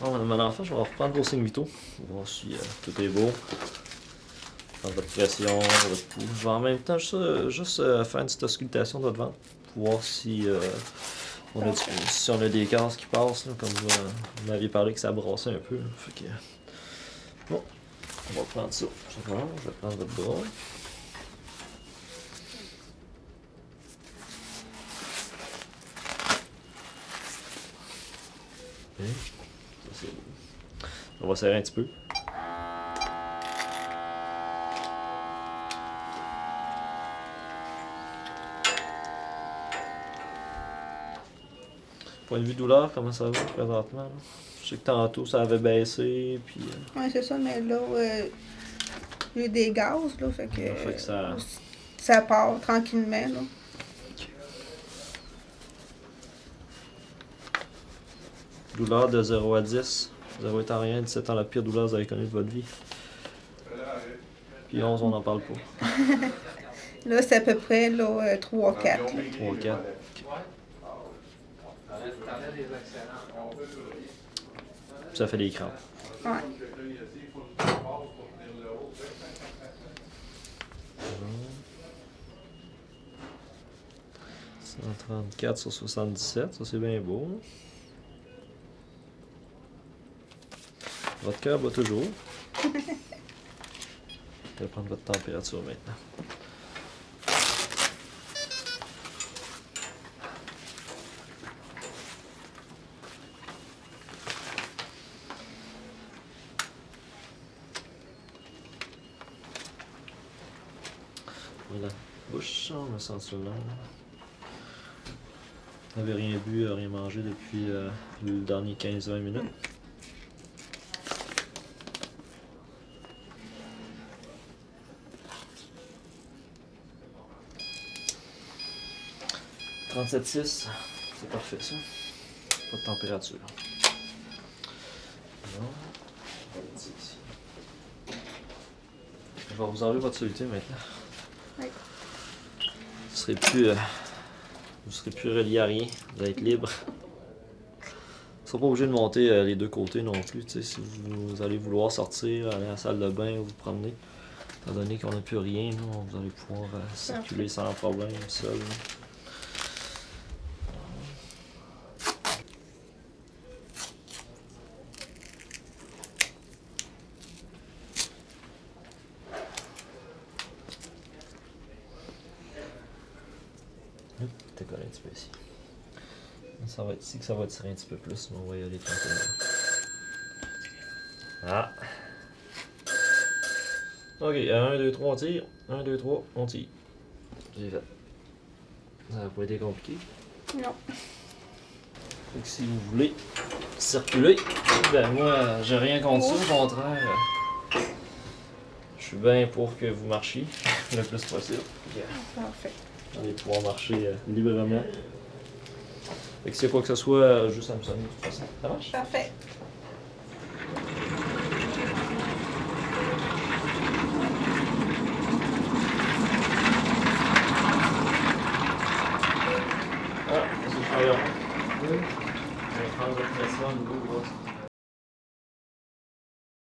Bon, enfant, je vais reprendre vos signes vitaux. Voir si euh, tout est beau. Prendre votre pression, votre pouls. Je vais en même temps juste, euh, euh, faire une petite auscultation de votre ventre. Pour voir si, on, a, des cases qui passent. comme vous, m'aviez parlé que ça brassait un peu. Bon, on va prendre ça. Je vais prendre votre bras. Ça. On va serrer un petit peu. Point de vue douleur, comment ça va présentement? là? Je sais que tantôt ça avait baissé, puis euh, Ouais, c'est ça, mais là, euh, j'ai eu des gaz, là, fait que, Ça fait que ça- ça part tranquillement, là. Douleur de 0 à 10. 0 étant rien, 17 étant la pire douleur que vous avez connue de votre vie. Puis 11, on n'en parle pas. Là, c'est à peu près, là, euh, 3-4. là. 3, 4. Ça fait des crampes. Ouais. Mmh. 134 sur 77, ça c'est bien beau. Votre cœur bat toujours. Je vais prendre votre température maintenant. Voilà. Bouche, on me sent là. Vous n'avez rien bu, rien mangé depuis euh, le dernier 15-20 minutes. « 37,6, c'est parfait ça. Pas de température. Non. Je vais vous enlever votre soluté maintenant. Oui. Vous serez plus, euh, vous serez plus relié à rien. Vous allez être libre. Vous serez pas obligé de monter euh, les deux côtés non plus. Si vous, vous allez vouloir sortir, aller à la salle de bain ou vous promener, étant donné qu'on n'a plus rien, nous, vous allez pouvoir euh, circuler sans problème seul. là. T'es collé un petit peu ici. Ça va être ici que ça va tirer un petit peu plus, mais on va y aller tranquillement. Ah! Ok, 1, 2, 3, on tire. 1, 2, 3, on tire. J'ai fait. Ça n'a pas été compliqué. Non. Fait que si vous voulez circuler, ben moi, j'ai rien contre ça, au contraire. Je suis bien pour que vous marchiez le plus possible. Parfait. On va pouvoir marcher euh, librement. Fait que s'il y a quoi que ce soit, euh, juste à me sonner de toute façon. Ça marche? Parfait. Ah, c'est le travailleur. Oui. Je vais prendre votre pression au niveau